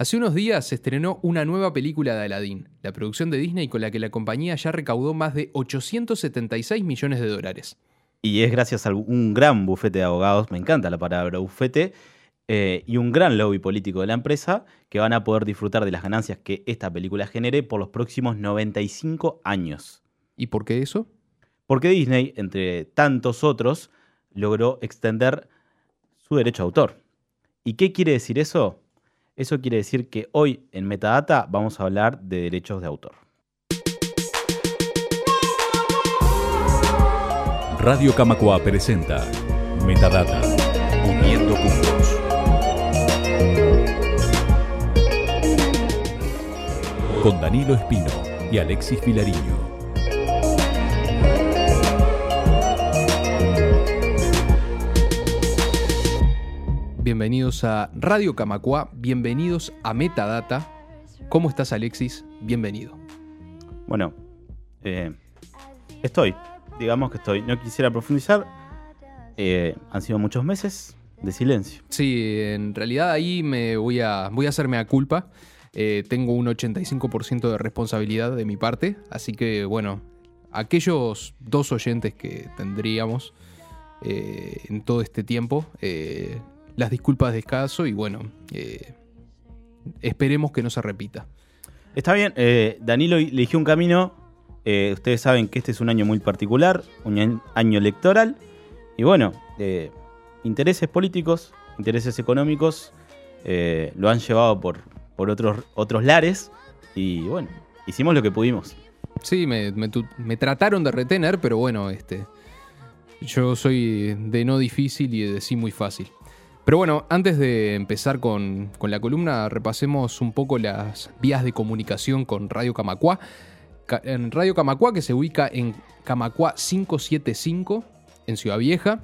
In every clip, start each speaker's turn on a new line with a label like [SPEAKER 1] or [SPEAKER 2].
[SPEAKER 1] Hace unos días se estrenó una nueva película de Aladdin, la producción de Disney con la que la compañía ya recaudó más de 876 millones de dólares.
[SPEAKER 2] Y es gracias a un gran bufete de abogados, me encanta la palabra bufete, eh, y un gran lobby político de la empresa que van a poder disfrutar de las ganancias que esta película genere por los próximos 95 años.
[SPEAKER 1] ¿Y por qué eso?
[SPEAKER 2] Porque Disney, entre tantos otros, logró extender su derecho a autor. ¿Y qué quiere decir eso? Eso quiere decir que hoy en Metadata vamos a hablar de derechos de autor.
[SPEAKER 3] Radio Camacua presenta Metadata, uniendo puntos. Con Danilo Espino y Alexis Vilariño.
[SPEAKER 1] Bienvenidos a Radio Camacua, bienvenidos a Metadata. ¿Cómo estás, Alexis? Bienvenido.
[SPEAKER 2] Bueno, eh, estoy, digamos que estoy. No quisiera profundizar. Eh, han sido muchos meses de silencio.
[SPEAKER 1] Sí, en realidad ahí me voy a, voy a hacerme a culpa. Eh, tengo un 85% de responsabilidad de mi parte, así que bueno, aquellos dos oyentes que tendríamos en todo este tiempo, las disculpas de escaso y bueno, eh, esperemos que no se repita.
[SPEAKER 2] Está bien, eh, Danilo eligió un camino, eh, ustedes saben que este es un año muy particular, un año electoral, y bueno, intereses políticos, intereses económicos, lo han llevado por, por otros, otros lares, y bueno, hicimos lo que pudimos.
[SPEAKER 1] Sí, me, me trataron de retener, pero bueno, este, yo soy de no difícil y de sí muy fácil. Pero bueno, antes de empezar con, la columna, repasemos un poco las vías de comunicación con Radio Camacua. En Radio Camacua, que se ubica en Camacua 575, en Ciudad Vieja.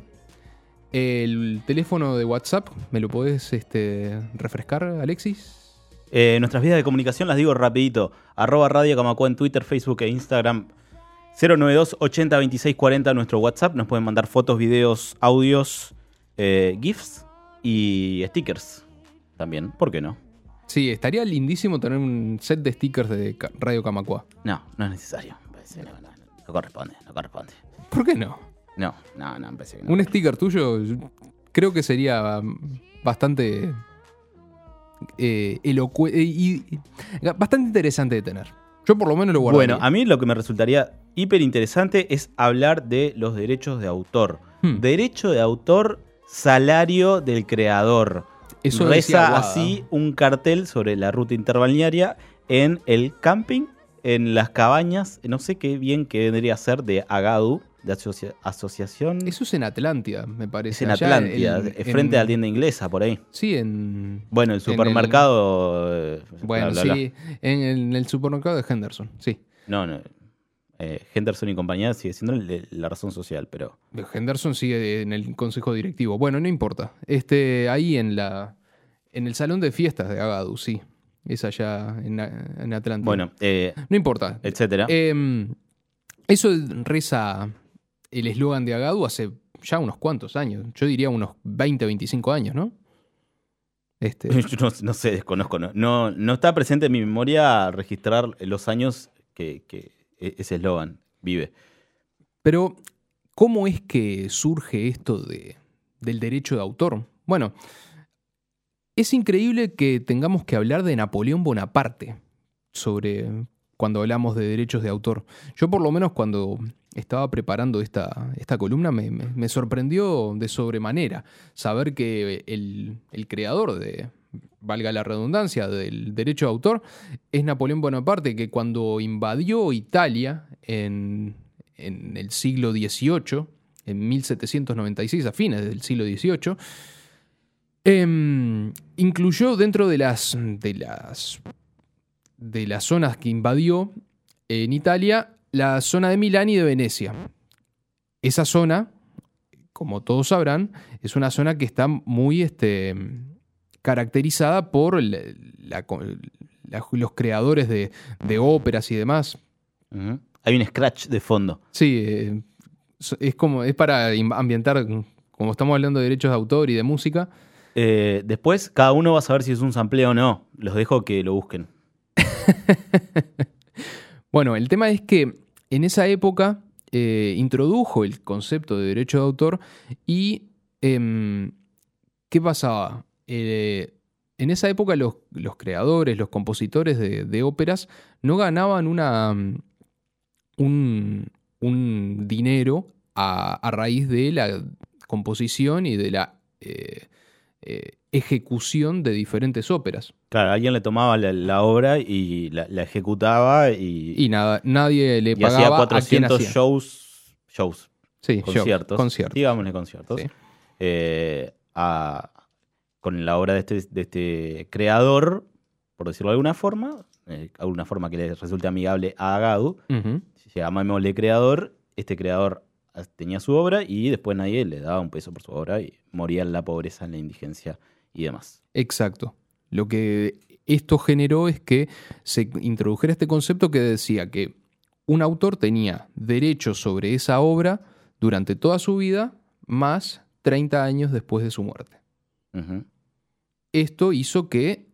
[SPEAKER 1] El teléfono de WhatsApp, ¿me lo podés este, refrescar, Alexis?
[SPEAKER 2] Eh, nuestras vías de comunicación las digo rapidito. Arroba Radio Camacua en Twitter, Facebook e Instagram. 092 80 26 40 nuestro WhatsApp. Nos pueden mandar fotos, videos, audios, eh, GIFs y stickers también, ¿por qué no?
[SPEAKER 1] Sí, estaría lindísimo tener un set de stickers de Radio Camacua.
[SPEAKER 2] No, no es necesario. No, corresponde, no corresponde.
[SPEAKER 1] ¿Por qué no?
[SPEAKER 2] No, no, no,
[SPEAKER 1] que no. Un sticker tuyo creo que sería bastante eh, elocuente y, bastante interesante de tener. Yo por lo menos lo guardaría.
[SPEAKER 2] Bueno, a mí lo que me resultaría hiper interesante es hablar de los derechos de autor. Hmm. Derecho de autor salario del creador. Eso Reza así un cartel sobre la ruta interbalnearia en el camping, en las cabañas, no sé qué bien que vendría a ser de Agadu, de asociación.
[SPEAKER 1] Eso es en Atlántida, me parece.
[SPEAKER 2] Es en Atlántida, frente a la tienda inglesa, por ahí.
[SPEAKER 1] Sí, en.
[SPEAKER 2] Bueno, el supermercado.
[SPEAKER 1] Eh, bueno, sí, En, el, supermercado de Henderson, sí.
[SPEAKER 2] No, no. Eh, Henderson y compañía sigue siendo la razón social, pero.
[SPEAKER 1] Henderson sigue en el consejo directivo. Bueno, no importa. Este, ahí en la. En el salón de fiestas de Agadu, sí. Es allá en, en Atlanta.
[SPEAKER 2] Bueno, eh,
[SPEAKER 1] no importa.
[SPEAKER 2] Etcétera.
[SPEAKER 1] Em, eso reza el eslogan de Agadu hace ya unos cuantos años. Yo diría unos 20, 25 años, ¿no?
[SPEAKER 2] Este... no, sé, desconozco. No, no, está presente en mi memoria registrar los años que ese eslogan, vive.
[SPEAKER 1] Pero, ¿cómo es que surge esto de, del derecho de autor? Bueno, es increíble que tengamos que hablar de Napoleón Bonaparte sobre cuando hablamos de derechos de autor. Yo por lo menos cuando estaba preparando esta, esta columna me, sorprendió de sobremanera saber que el, el creador de, valga la redundancia, del derecho de autor, es Napoleón Bonaparte, que cuando invadió Italia en, el siglo XVIII, en 1796, a fines del siglo XVIII, em, incluyó dentro de las, de, las, de las zonas que invadió en Italia la zona de Milán y de Venecia. Esa zona, como todos sabrán, es una zona que está muy... Este, caracterizada por los creadores de, óperas y demás.
[SPEAKER 2] Hay un scratch de fondo.
[SPEAKER 1] Sí, eh, es como es para ambientar, como estamos hablando de derechos de autor y de música,
[SPEAKER 2] Eh, después, cada uno va a saber si es un sampleo o no. Los dejo que lo busquen.
[SPEAKER 1] bueno, el tema es que en esa época eh, introdujo el concepto de derecho de autor y em, ¿qué pasaba? Eh, en esa época los, creadores, los compositores de, óperas no ganaban una, un, dinero a, raíz de la composición y de la eh, ejecución de diferentes óperas.
[SPEAKER 2] Claro, alguien le tomaba la, obra y la, ejecutaba y...
[SPEAKER 1] Y nada, nadie le pagaba
[SPEAKER 2] hacía 400 shows, shows,
[SPEAKER 1] sí,
[SPEAKER 2] conciertos,
[SPEAKER 1] conciertos.
[SPEAKER 2] digámosle conciertos, eh, con la obra de este, de este creador, por decirlo de alguna forma, eh, alguna forma que le resulte amigable a Agadu, se llamámosle creador, este creador tenía su obra y después nadie le daba un peso por su obra y moría en la pobreza, en la indigencia y demás.
[SPEAKER 1] Exacto. Lo que esto generó es que se introdujera este concepto que decía que un autor tenía derecho sobre esa obra durante toda su vida, más 30 años después de su muerte. Esto hizo que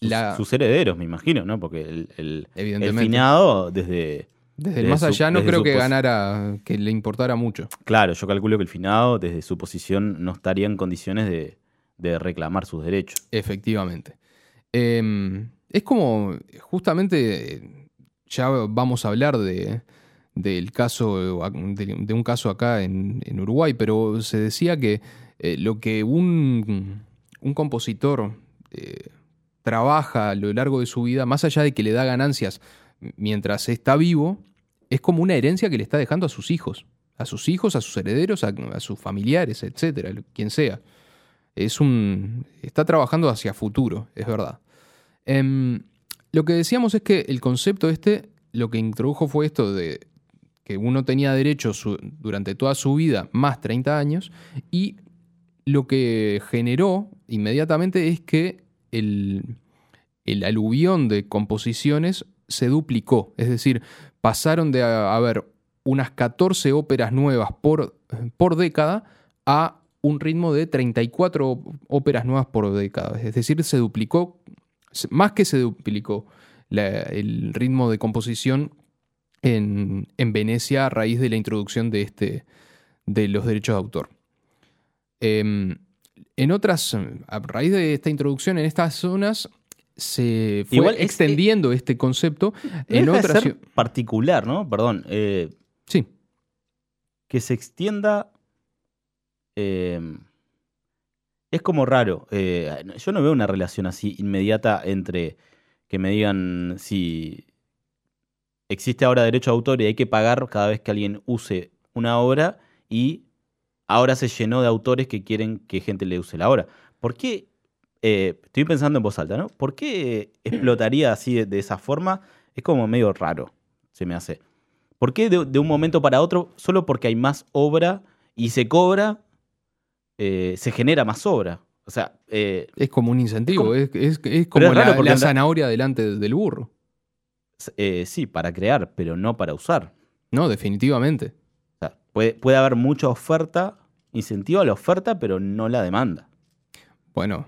[SPEAKER 2] la... Sus, herederos, me imagino, ¿no? Porque el, el, finado desde...
[SPEAKER 1] Desde el más allá no creo que ganara, que le importara mucho.
[SPEAKER 2] Claro, yo calculo que el finado, desde su posición, no estaría en condiciones de, de reclamar sus derechos.
[SPEAKER 1] Efectivamente. Em, es como, justamente, ya vamos a hablar de, del caso, de, un caso acá en, Uruguay, pero se decía que eh, lo que un, un compositor eh, trabaja a lo largo de su vida, más allá de que le da ganancias mientras está vivo, es como una herencia que le está dejando a sus hijos, a sus hijos, a sus herederos, a, sus familiares, etcétera, quien sea es un. está trabajando hacia futuro, es verdad. Em, lo que decíamos es que el concepto este, lo que introdujo fue esto de que uno tenía derecho durante toda su vida más 30 años y lo que generó inmediatamente es que el, el aluvión de composiciones se duplicó, es decir, pasaron de haber unas 14 óperas nuevas por, por década a un ritmo de 34 óperas nuevas por década. Es decir, se duplicó, más que se duplicó el ritmo de composición en, Venecia a raíz de la introducción de, este, de los derechos de autor. Em, en otras, a raíz de esta introducción en estas zonas, se fue extendiendo este concepto en otras...
[SPEAKER 2] particular, ¿no? Perdón. Eh,
[SPEAKER 1] sí.
[SPEAKER 2] Que se extienda Em, es como raro. Eh, yo no veo una relación así inmediata entre que me digan si existe ahora derecho a autor y hay que pagar cada vez que alguien use una obra y ahora se llenó de autores que quieren que gente le use la obra. ¿Por qué? Eh, estoy pensando en voz alta, ¿no? ¿Por qué explotaría así de, esa forma? Es como medio raro, se me hace. ¿Por qué de, de un momento para otro, solo porque hay más obra y se cobra, eh, se genera más obra. O sea,
[SPEAKER 1] eh, es como un incentivo, es, como la, zanahoria delante del burro.
[SPEAKER 2] Eh, sí, para crear, pero no para usar.
[SPEAKER 1] No, definitivamente.
[SPEAKER 2] O sea, puede, puede haber mucha oferta, incentivo a la oferta, pero no la demanda.
[SPEAKER 1] Bueno,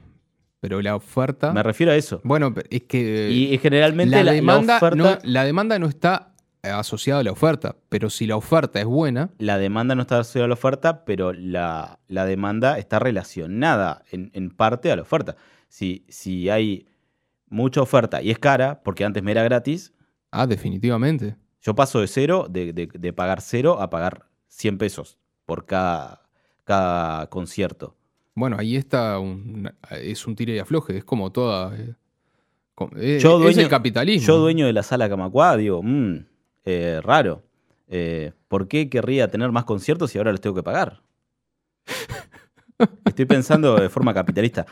[SPEAKER 1] pero la oferta.
[SPEAKER 2] Me refiero a eso.
[SPEAKER 1] Bueno, es que.
[SPEAKER 2] Y, generalmente la, demanda,
[SPEAKER 1] la demanda no está asociado a la oferta, pero si la oferta es buena...
[SPEAKER 2] La demanda no está asociada a la oferta, pero la, demanda está relacionada en, parte a la oferta. Si, si hay mucha oferta y es cara, porque antes me era gratis...
[SPEAKER 1] Ah, definitivamente.
[SPEAKER 2] Yo paso de cero, de, pagar cero a pagar 100 pesos por cada, cada concierto.
[SPEAKER 1] Bueno, ahí está, es un tire y afloje, es como toda... Eh,
[SPEAKER 2] eh, es el capitalismo. Yo dueño de la sala Camacuá, digo, mmm, eh, raro. Eh, ¿Por qué querría tener más conciertos y ahora los tengo que pagar? Estoy pensando de forma capitalista.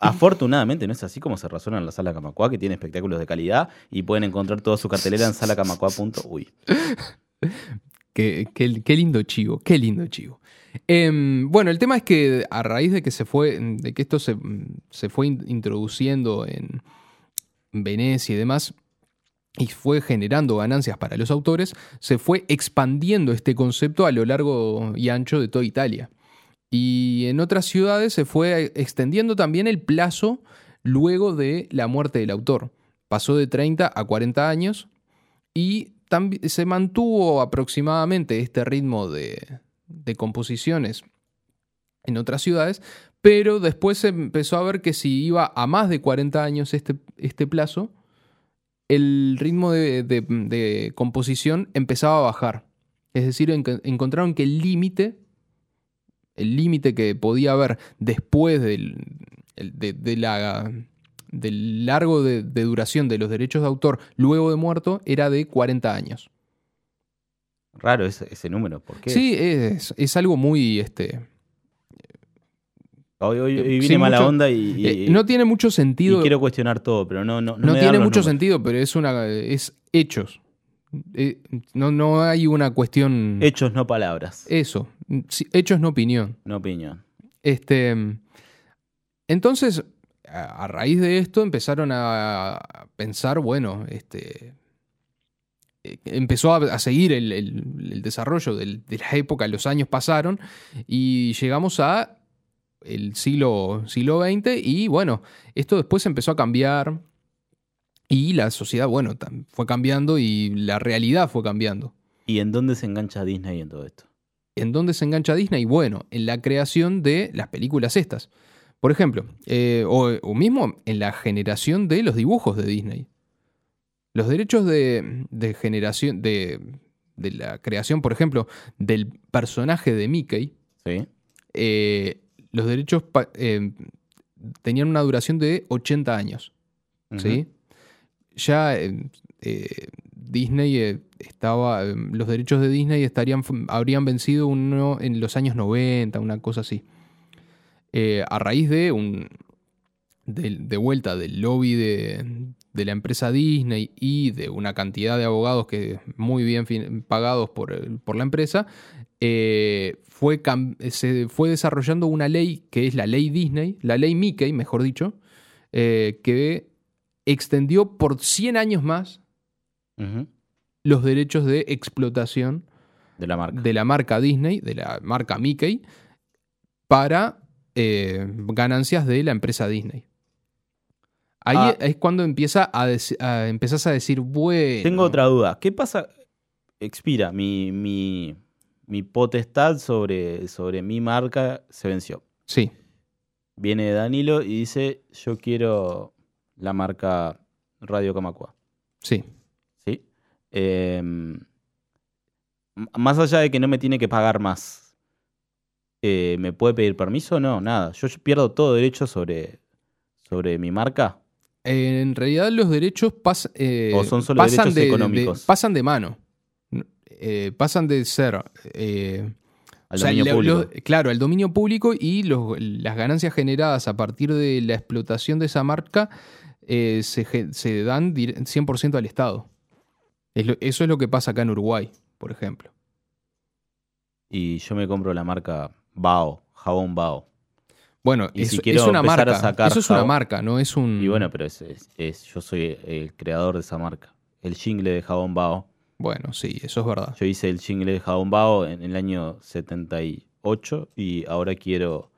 [SPEAKER 2] Afortunadamente no es así como se razona en la Sala Camacua, que tiene espectáculos de calidad y pueden encontrar toda su cartelera en salacamacua.uy.
[SPEAKER 1] Qué, qué, lindo chivo, qué lindo chivo. Em, bueno, el tema es que a raíz de que se fue, de que esto se, se fue introduciendo en Venecia y demás, y fue generando ganancias para los autores, se fue expandiendo este concepto a lo largo y ancho de toda Italia. Y en otras ciudades se fue extendiendo también el plazo luego de la muerte del autor. Pasó de 30 a 40 años y se mantuvo aproximadamente este ritmo de, composiciones en otras ciudades, pero después se empezó a ver que si iba a más de 40 años este, este plazo, el ritmo de, composición empezaba a bajar. Es decir, encontraron que el límite, el límite que podía haber después del, de, del largo de, duración de los derechos de autor luego de muerto era de 40 años.
[SPEAKER 2] Raro ese, ese número, ¿por qué?
[SPEAKER 1] Sí, es, es algo muy... Este,
[SPEAKER 2] Hoy, viene mala onda y,
[SPEAKER 1] eh, No tiene mucho sentido.
[SPEAKER 2] Y quiero cuestionar todo, pero no. No,
[SPEAKER 1] no, tiene mucho sentido, pero es una. es hechos. Eh, no, no hay una cuestión.
[SPEAKER 2] Hechos, no palabras.
[SPEAKER 1] Eso. hechos, no opinión.
[SPEAKER 2] No opinión.
[SPEAKER 1] Este. Entonces, a, raíz de esto empezaron a, pensar, bueno, este. Empezó a, seguir el, desarrollo de la época, los años pasaron y llegamos a el siglo, siglo XX y bueno, esto después empezó a cambiar y la sociedad, bueno, fue cambiando y la realidad fue cambiando.
[SPEAKER 2] ¿Y en dónde se engancha Disney en todo esto?
[SPEAKER 1] ¿En dónde se engancha Disney? Bueno, en la creación de las películas estas. Por ejemplo, eh, o, mismo en la generación de los dibujos de Disney. Los derechos de, generación, de, de, la creación, por ejemplo, del personaje de Mickey,
[SPEAKER 2] ¿Sí?
[SPEAKER 1] Eh, los derechos eh, tenían una duración de 80 años. ¿sí? Ya eh, Disney estaba. los derechos de Disney estarían, habrían vencido uno en los años 90, una cosa así. a raíz de un. De, vuelta del lobby de, de, la empresa Disney y de una cantidad de abogados que muy bien pagados por, por la empresa, fue, se fue desarrollando una ley que es la ley Disney, la ley Mickey, mejor dicho, eh, que extendió por 100 años más los derechos de explotación
[SPEAKER 2] de la, marca.
[SPEAKER 1] de la marca Disney, de la marca Mickey, para eh, ganancias de la empresa Disney. Ahí ah. es cuando empieza a, a, empezás a decir, bueno...
[SPEAKER 2] Tengo otra duda. ¿Qué pasa? Expira mi, mi, mi potestad sobre, sobre mi marca se venció.
[SPEAKER 1] Sí.
[SPEAKER 2] Viene Danilo y dice, yo quiero la marca Radio Camacua.
[SPEAKER 1] Sí.
[SPEAKER 2] ¿Sí? Em, más allá de que no me tiene que pagar más, eh, ¿me puede pedir permiso? No, nada. Yo pierdo todo derecho sobre, sobre mi marca.
[SPEAKER 1] En realidad los derechos eh,
[SPEAKER 2] son solo
[SPEAKER 1] pasan
[SPEAKER 2] derechos económicos.
[SPEAKER 1] pasan de mano. Eh, pasan de ser...
[SPEAKER 2] Eh, al dominio público.
[SPEAKER 1] claro, el dominio público y las ganancias generadas a partir de la explotación de esa marca eh, se, dan 100% al Estado. eso es lo que pasa acá en Uruguay, por ejemplo.
[SPEAKER 2] Y yo me compro la marca Bao, jabón Bao.
[SPEAKER 1] Bueno, es, una marca. eso es una marca, no es un.
[SPEAKER 2] Y bueno, pero es, yo soy el creador de esa marca. El jingle de jabón Bao
[SPEAKER 1] bueno, sí, eso es verdad.
[SPEAKER 2] Yo hice el jingle de Jabón Bao en, el año 78 y ahora quiero,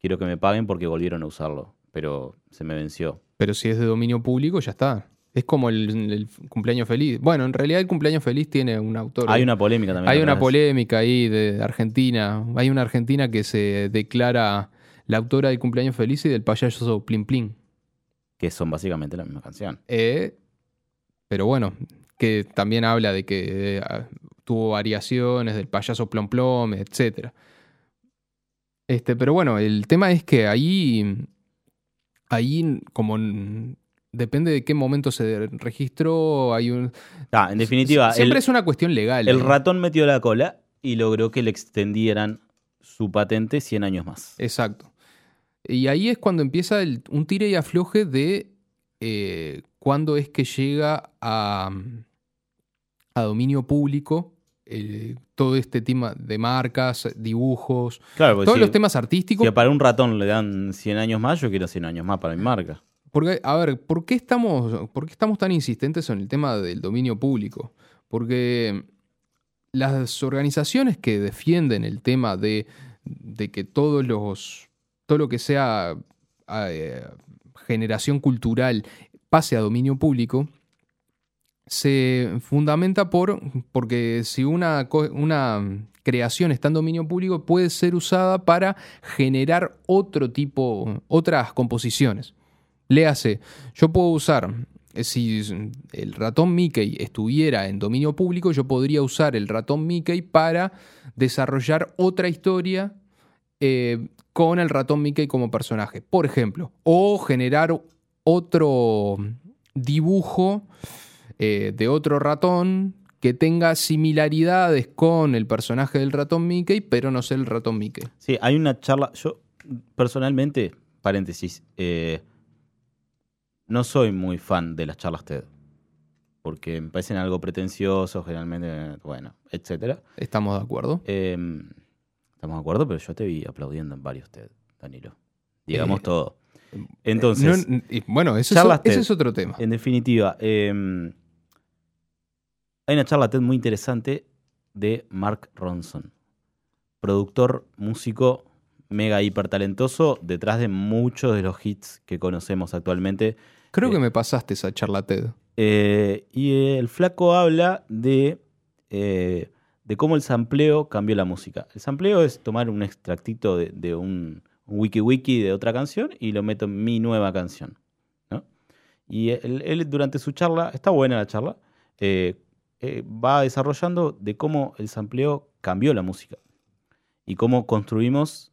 [SPEAKER 2] quiero que me paguen porque volvieron a usarlo, pero se me venció.
[SPEAKER 1] Pero si es de dominio público, ya está. Es como el, cumpleaños feliz. Bueno, en realidad el cumpleaños feliz tiene un autor.
[SPEAKER 2] Hay una polémica también.
[SPEAKER 1] Hay una polémica ahí de Argentina. Hay una argentina que se declara la autora del cumpleaños feliz y del payaso Plin Plin.
[SPEAKER 2] Que son básicamente la misma canción.
[SPEAKER 1] Eh, pero bueno, que también habla de que eh, tuvo variaciones del payaso plom plom, etc. Este, pero bueno, el tema es que ahí, ahí como depende de qué momento se registró, hay un...
[SPEAKER 2] Ah, en definitiva...
[SPEAKER 1] Siempre es una cuestión legal.
[SPEAKER 2] El ¿eh? ratón metió la cola y logró que le extendieran su patente 100 años más.
[SPEAKER 1] Exacto. Y ahí es cuando empieza un tire y afloje de eh, cuándo es que llega a, dominio público eh, todo este tema de marcas, dibujos, todos los temas artísticos.
[SPEAKER 2] Si para un ratón le dan 100 años más, yo quiero 100 años más para mi marca.
[SPEAKER 1] Porque, a ver, ¿por qué, estamos, ¿por qué estamos tan insistentes en el tema del dominio público? Porque las organizaciones que defienden el tema de, de que todos los, todo lo que sea eh, generación cultural pase a dominio público, se fundamenta por, porque si una, una creación está en dominio público, puede ser usada para generar otro tipo, otras composiciones. Léase, yo puedo usar, eh, si el ratón Mickey estuviera en dominio público, yo podría usar el ratón Mickey para desarrollar otra historia eh, con el ratón Mickey como personaje, por ejemplo, o generar otro dibujo eh, de otro ratón que tenga similaridades con el personaje del ratón Mickey, pero no sé el ratón Mickey.
[SPEAKER 2] Sí, hay una charla. Yo, personalmente, paréntesis, eh, no soy muy fan de las charlas TED. Porque me parecen algo pretencioso, generalmente, bueno, etcétera.
[SPEAKER 1] Estamos de acuerdo.
[SPEAKER 2] Em, estamos de acuerdo, pero yo te vi aplaudiendo en varios TED, Danilo. Digamos eh, todo. Entonces.
[SPEAKER 1] bueno, ese es otro tema.
[SPEAKER 2] En definitiva, eh, hay una charla TED muy interesante de Mark Ronson, productor, músico mega hiper talentoso, detrás de muchos de los hits que conocemos actualmente.
[SPEAKER 1] Creo que eh, me pasaste esa charla TED.
[SPEAKER 2] Eh, y el flaco habla de, eh, de cómo el sampleo cambió la música. El sampleo es tomar un extractito de, un, wiki wiki de otra canción y lo meto en mi nueva canción. Y él, durante su charla, está buena la charla, eh, va desarrollando de cómo el sampleo cambió la música y cómo construimos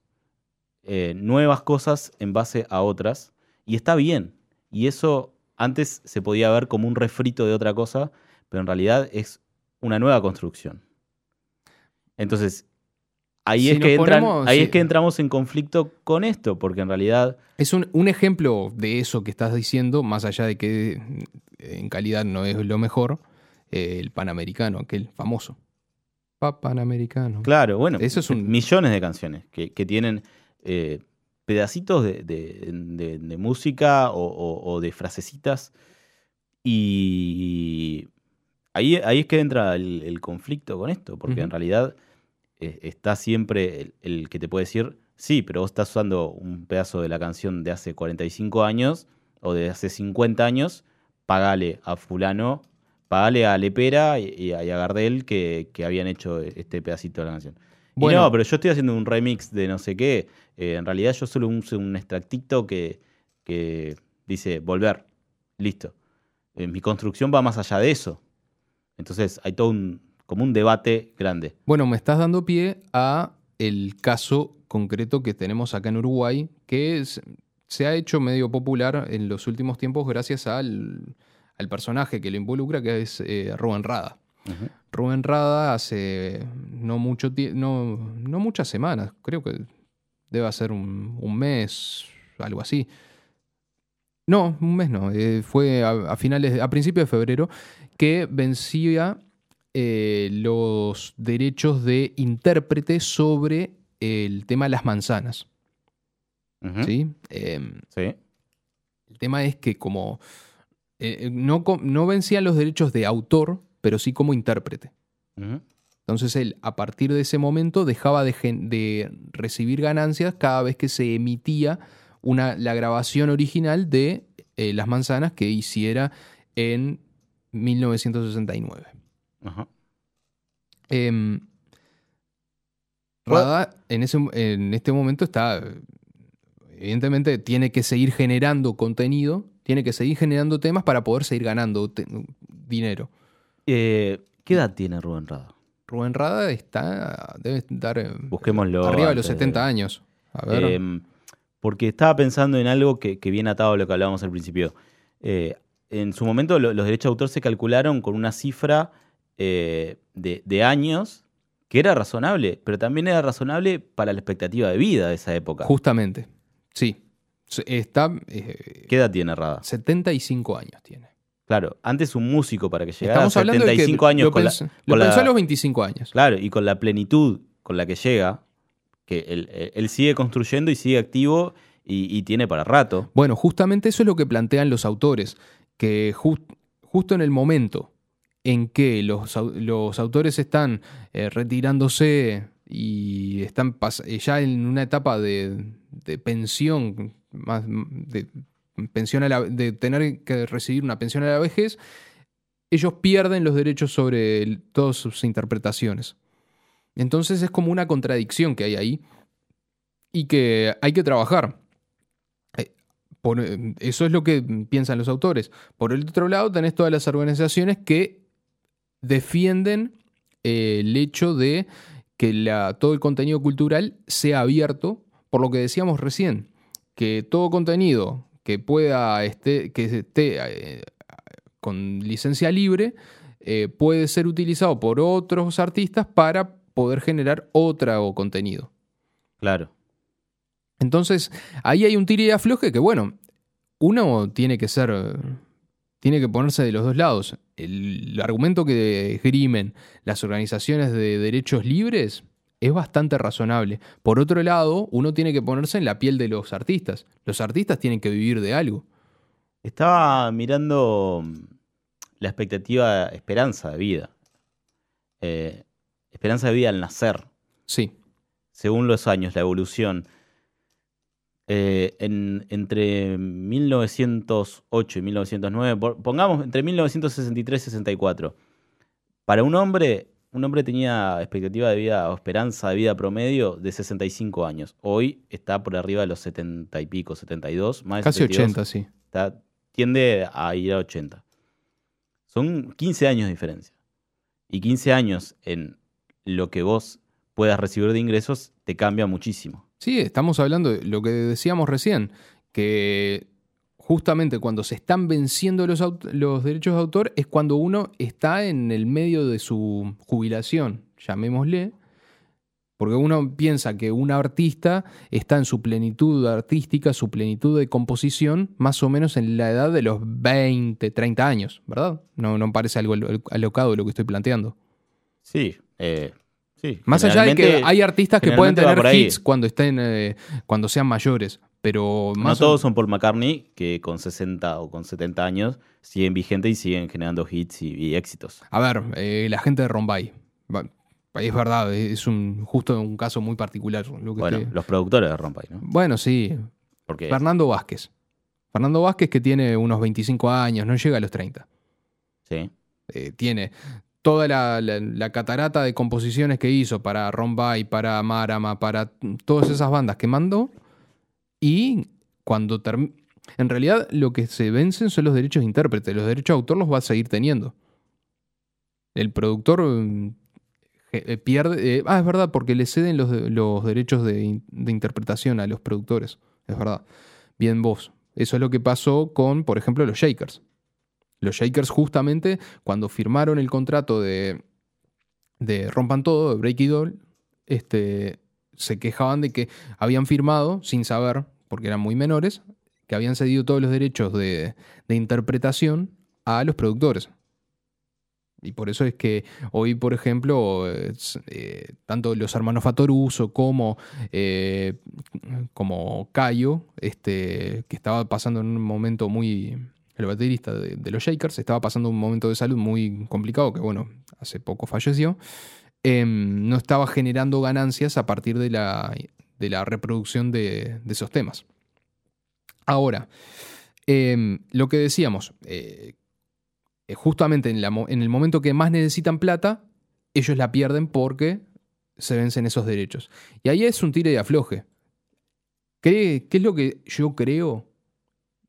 [SPEAKER 2] eh, nuevas cosas en base a otras. Y está bien. Y eso antes se podía ver como un refrito de otra cosa, pero en realidad es una nueva construcción. Entonces, ahí, es, que ahí es que entramos en conflicto con esto, porque en realidad...
[SPEAKER 1] Es un, un, ejemplo de eso que estás diciendo, más allá de que en calidad no es lo mejor, el Panamericano, aquel famoso. Pa Panamericano.
[SPEAKER 2] Claro, bueno, Eso es un... millones de canciones que, tienen eh, pedacitos de, música o, de frasecitas. Y ahí, ahí es que entra el, conflicto con esto, porque en realidad eh, está siempre el, que te puede decir, sí, pero vos estás usando un pedazo de la canción de hace 45 años o de hace 50 años, pagale a fulano pagale a Lepera y, a Gardel que, habían hecho este pedacito de la canción. Bueno, no, pero yo estoy haciendo un remix de no sé qué. Eh, en realidad yo solo uso un extractito que, dice volver. Listo. Eh, mi construcción va más allá de eso. Entonces hay todo un, como un debate grande.
[SPEAKER 1] Bueno, me estás dando pie a el caso concreto que tenemos acá en Uruguay, que se ha hecho medio popular en los últimos tiempos gracias al al personaje que lo involucra, que es eh, Rubén Rada. Rubén Rada hace no, mucho no, no muchas semanas, creo que debe ser un, mes, algo así. No, un mes no, eh, fue a, finales, a principios de febrero, que vencía eh, los derechos de intérprete sobre el tema de las manzanas. ¿Sí? Em,
[SPEAKER 2] sí.
[SPEAKER 1] El tema es que como eh, eh, no, no vencía los derechos de autor, pero sí como intérprete. Entonces él, a partir de ese momento, dejaba de, recibir ganancias cada vez que se emitía una, la grabación original de eh, Las Manzanas que hiciera en 1969. Em, Rada en, ese, en este momento está, evidentemente, tiene que seguir generando contenido tiene que seguir generando temas para poder seguir ganando dinero.
[SPEAKER 2] Eh, ¿Qué edad tiene Rubén Rada?
[SPEAKER 1] Rubén Rada está, debe estar
[SPEAKER 2] Busquémoslo
[SPEAKER 1] arriba de los 70 años. A ver.
[SPEAKER 2] Em, porque estaba pensando en algo que, viene atado a lo que hablábamos al principio. Eh, en su momento los derechos de autor se calcularon con una cifra de, de, años que era razonable, pero también era razonable para la expectativa de vida de esa época.
[SPEAKER 1] Justamente, sí. Está, eh,
[SPEAKER 2] ¿Qué edad tiene Rada?
[SPEAKER 1] 75 años tiene.
[SPEAKER 2] Claro, antes un músico para que llegara a 75 años
[SPEAKER 1] lo con pensó, lo pensó a los 25 años.
[SPEAKER 2] Claro, y con la plenitud con la que llega, que él, sigue construyendo y sigue activo y, tiene para rato.
[SPEAKER 1] Bueno, justamente eso es lo que plantean los autores, que justo en el momento en que los, los autores están eh, retirándose y están ya en una etapa de, pensión, más de, pensión de tener que recibir una pensión a la vejez, ellos pierden los derechos sobre todas sus interpretaciones. Entonces es como una contradicción que hay ahí y que hay que trabajar. Eh, eso es lo que piensan los autores. Por el otro lado, tenés todas las organizaciones que defienden eh, el hecho de que todo el contenido cultural sea abierto, por lo que decíamos recién, que todo contenido que pueda esté, que esté eh, con licencia libre eh, puede ser utilizado por otros artistas para poder generar otro contenido.
[SPEAKER 2] Claro.
[SPEAKER 1] Entonces, ahí hay un tire y afloje que, bueno, uno tiene que ser, tiene que ponerse de los dos lados. El, argumento que esgrimen las organizaciones de derechos libres es bastante razonable. Por otro lado, uno tiene que ponerse en la piel de los artistas. Los artistas tienen que vivir de algo.
[SPEAKER 2] Estaba mirando la expectativa, esperanza de vida. Eh, esperanza de vida al nacer.
[SPEAKER 1] Sí.
[SPEAKER 2] Según los años, la evolución. Eh, entre 1908 y 1909, pongamos entre 1963 y 64. Para un hombre, un hombre tenía expectativa de vida o esperanza de vida promedio de 65 años. Hoy está por arriba de los 70 y pico, 72, más
[SPEAKER 1] Casi 80, sí.
[SPEAKER 2] tiende a ir a 80. Son 15 años de diferencia. Y 15 años en lo que vos puedas recibir de ingresos te cambia muchísimo.
[SPEAKER 1] Sí, estamos hablando de lo que decíamos recién, que justamente cuando se están venciendo los, los derechos de autor es cuando uno está en el medio de su jubilación, llamémosle, porque uno piensa que un artista está en su plenitud artística, su plenitud de composición, más o menos en la edad de los 20, 30 años, ¿verdad? No, no parece algo alocado lo que estoy planteando.
[SPEAKER 2] Sí, eh, sí.
[SPEAKER 1] Más allá de que hay artistas que pueden tener hits cuando estén, eh, cuando sean mayores, pero
[SPEAKER 2] más no todos son Paul McCartney que con 60 o con 70 años siguen vigentes y siguen generando hits y, éxitos.
[SPEAKER 1] A ver, eh, la gente de Rombay es verdad, es un justo un caso muy particular.
[SPEAKER 2] bueno, los productores de Rompay, ¿no?
[SPEAKER 1] Bueno, sí. Fernando Vázquez. Fernando Vázquez que tiene unos 25 años, no llega a los 30.
[SPEAKER 2] Sí.
[SPEAKER 1] Eh, tiene toda la, catarata de composiciones que hizo para Rombay, para Marama, para todas esas bandas que mandó. Y cuando En realidad lo que se vencen son los derechos de intérprete. Los derechos de autor los va a seguir teniendo. El productor mm, eh, pierde. Eh, ah, es verdad, porque le ceden los derechos de, interpretación a los productores. Es verdad. Bien, vos. Eso es lo que pasó con, por ejemplo, los Shakers. Los Shakers, justamente, cuando firmaron el contrato de, de Rompan Todo, de Breaky Doll, este, se quejaban de que habían firmado, sin saber, porque eran muy menores, que habían cedido todos los derechos de, de interpretación a los productores. Y por eso es que hoy, por ejemplo, eh, tanto los hermanos Fatoruso como, eh, como Cayo, este, que estaba pasando en un momento muy. El baterista de, los Shakers estaba pasando un momento de salud muy complicado, que bueno, hace poco falleció. Em, no estaba generando ganancias a partir de la, reproducción de, esos temas. Ahora, em, lo que decíamos, eh, eh, justamente en, el momento que más necesitan plata, ellos la pierden porque se vencen esos derechos. Y ahí es un tire de afloje. ¿Qué, ¿Qué, es lo que yo creo?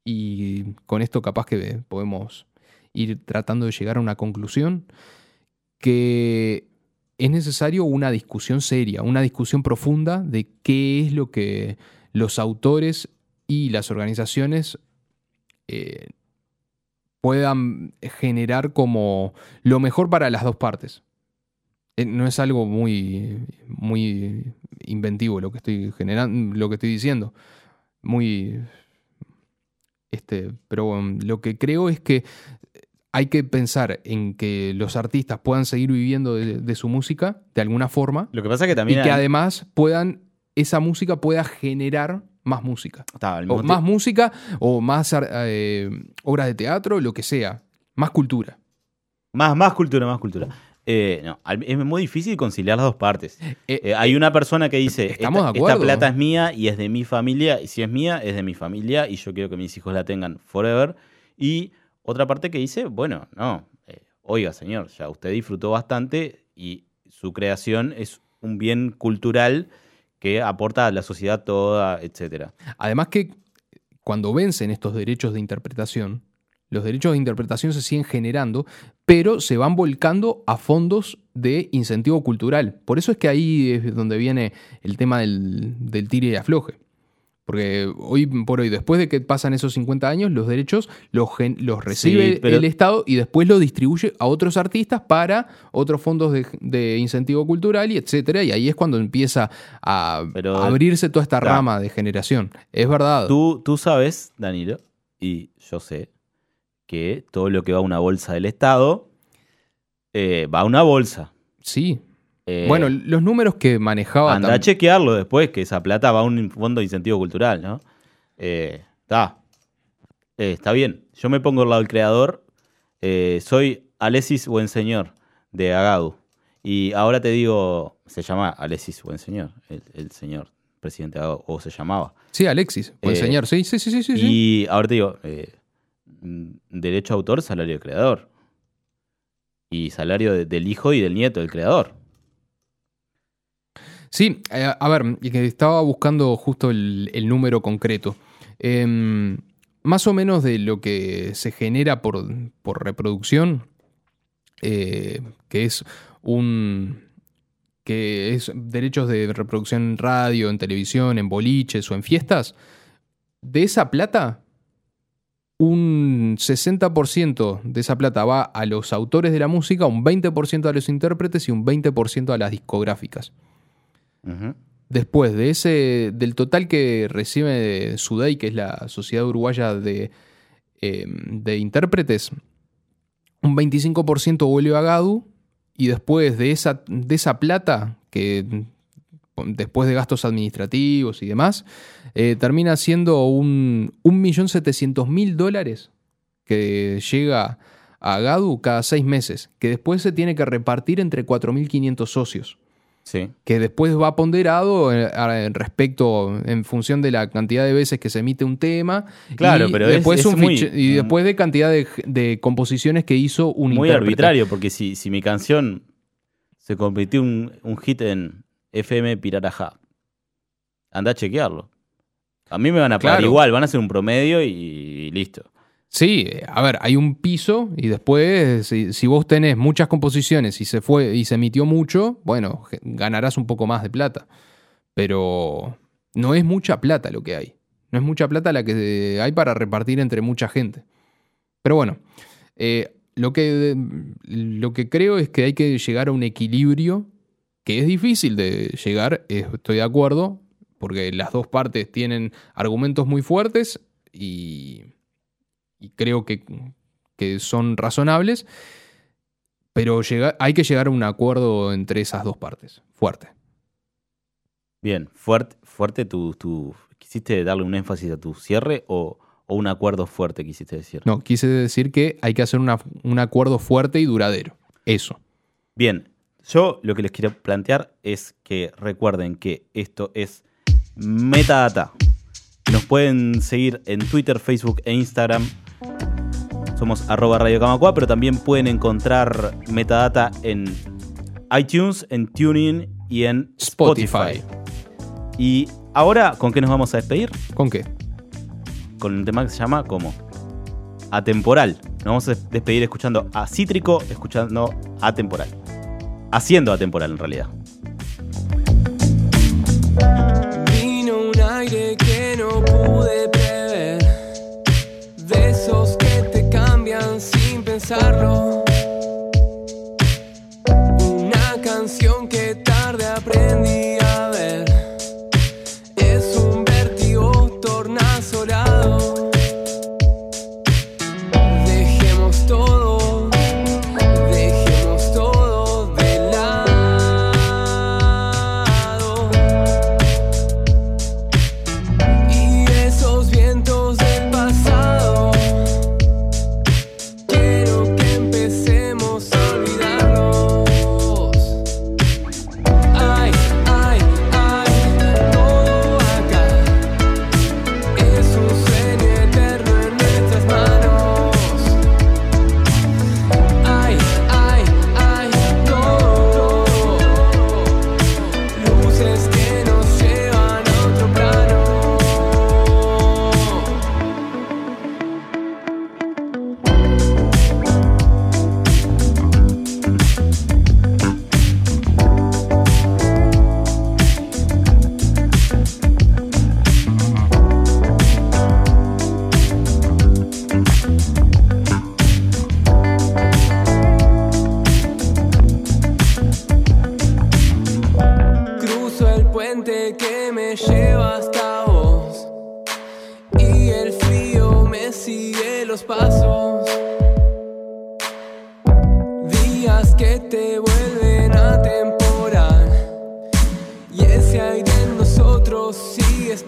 [SPEAKER 1] Y con esto capaz que podemos ir tratando de llegar a una conclusión. Que es necesario una discusión seria, una discusión profunda de qué es lo que los autores y las organizaciones eh, puedan generar como lo mejor para las dos partes. Eh, no es algo muy, muy inventivo lo que estoy generando, lo que estoy diciendo. Muy. Este, pero lo que creo es que hay que pensar en que los artistas puedan seguir viviendo de, su música de alguna forma.
[SPEAKER 2] Lo que pasa que también.
[SPEAKER 1] Y que además puedan. Esa música pueda generar más música. o más música o más eh, obras de teatro, lo que sea. Más cultura.
[SPEAKER 2] Más, más cultura, más cultura. Eh, no, es muy difícil conciliar las dos partes. Eh, eh, hay una persona que dice, esta, esta, plata es mía y es de mi familia, y si es mía, es de mi familia, y yo quiero que mis hijos la tengan forever. Y otra parte que dice, bueno, no, oiga señor, ya usted disfrutó bastante y su creación es un bien cultural que aporta a la sociedad toda, etc.
[SPEAKER 1] Además que cuando vencen estos derechos de interpretación, los derechos de interpretación se siguen generando, pero se van volcando a fondos de incentivo cultural. Por eso es que ahí es donde viene el tema del, tire y afloje. Porque hoy por hoy, después de que pasan esos 50 años, los derechos los, los recibe el Estado y después los distribuye a otros artistas para otros fondos de, incentivo cultural y etcétera. Y ahí es cuando empieza a, abrirse toda esta rama de generación. Es verdad.
[SPEAKER 2] Tú, tú sabes, Danilo, y yo sé, que todo lo que va a una bolsa del Estado eh, va a una bolsa.
[SPEAKER 1] Sí. Eh, bueno, los números que manejaba.
[SPEAKER 2] Anda a chequearlo después, que esa plata va a un fondo de incentivo cultural, ¿no? Eh, está. está bien. Yo me pongo al lado del creador. soy Alesis Buenseñor de Agadu. Y ahora te digo, se llama Alesis Buenseñor, el, el señor presidente Agadu, o se llamaba.
[SPEAKER 1] Sí, Alexis Buenseñor, sí, sí, sí, sí, sí.
[SPEAKER 2] Y ahora te digo, derecho a autor, salario del creador. Y salario del hijo y del nieto del creador.
[SPEAKER 1] Sí, eh, a ver, estaba buscando justo el, número concreto. Em, más o menos de lo que se genera por, reproducción, eh, que es un que es derechos de reproducción en radio, en televisión, en boliches o en fiestas, de esa plata, un 60% de esa plata va a los autores de la música, un 20% a los intérpretes y un 20% a las discográficas. Después de ese, del total que recibe SUDEI, que es la Sociedad Uruguaya de, em, de Intérpretes, un 25% vuelve a GADU y después de esa, de esa plata, que después de gastos administrativos y demás, eh, termina siendo un 1.700.000 dólares que llega a Gadu cada seis meses, que después se tiene que repartir entre 4.500 socios.
[SPEAKER 2] Sí.
[SPEAKER 1] Que después va ponderado eh, respecto, en función de la cantidad de veces que se emite un tema.
[SPEAKER 2] Claro, pero
[SPEAKER 1] después y después de cantidad de, composiciones que hizo un
[SPEAKER 2] Muy arbitrario, porque si, si mi canción se convirtió un, un hit en, FM Piraraja. Anda a chequearlo. A mí me van a pagar igual, van a hacer un promedio y, listo.
[SPEAKER 1] Sí, a ver, hay un piso y después, si, vos tenés muchas composiciones y se fue y se emitió mucho, bueno, ganarás un poco más de plata. Pero no es mucha plata lo que hay. No es mucha plata la que hay para repartir entre mucha gente. Pero bueno, eh, lo, que, lo que creo es que hay que llegar a un equilibrio que es difícil de llegar, estoy de acuerdo, porque las dos partes tienen argumentos muy fuertes y, creo que, son razonables, pero hay que llegar a un acuerdo entre esas dos partes, fuerte.
[SPEAKER 2] Bien, fuerte, fuerte tu, ¿quisiste darle un énfasis a tu cierre o, un acuerdo fuerte quisiste decir?
[SPEAKER 1] No, quise decir que hay que hacer un acuerdo fuerte y duradero. Eso.
[SPEAKER 2] Bien, yo lo que les quiero plantear es que recuerden que esto es metadata. Nos pueden seguir en Twitter, Facebook e Instagram. Somos arroba Radio Camacua, pero también pueden encontrar metadata en iTunes, en TuneIn y en Spotify. Y ahora, ¿con qué nos vamos a despedir?
[SPEAKER 1] ¿Con qué?
[SPEAKER 2] Con un tema que se llama como Atemporal. Nos vamos a despedir escuchando a Cítrico, escuchando Atemporal haciendo atemporal en realidad.
[SPEAKER 4] Vino un aire que no pude prever, de esos que te cambian sin pensarlo.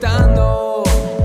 [SPEAKER 4] buscando.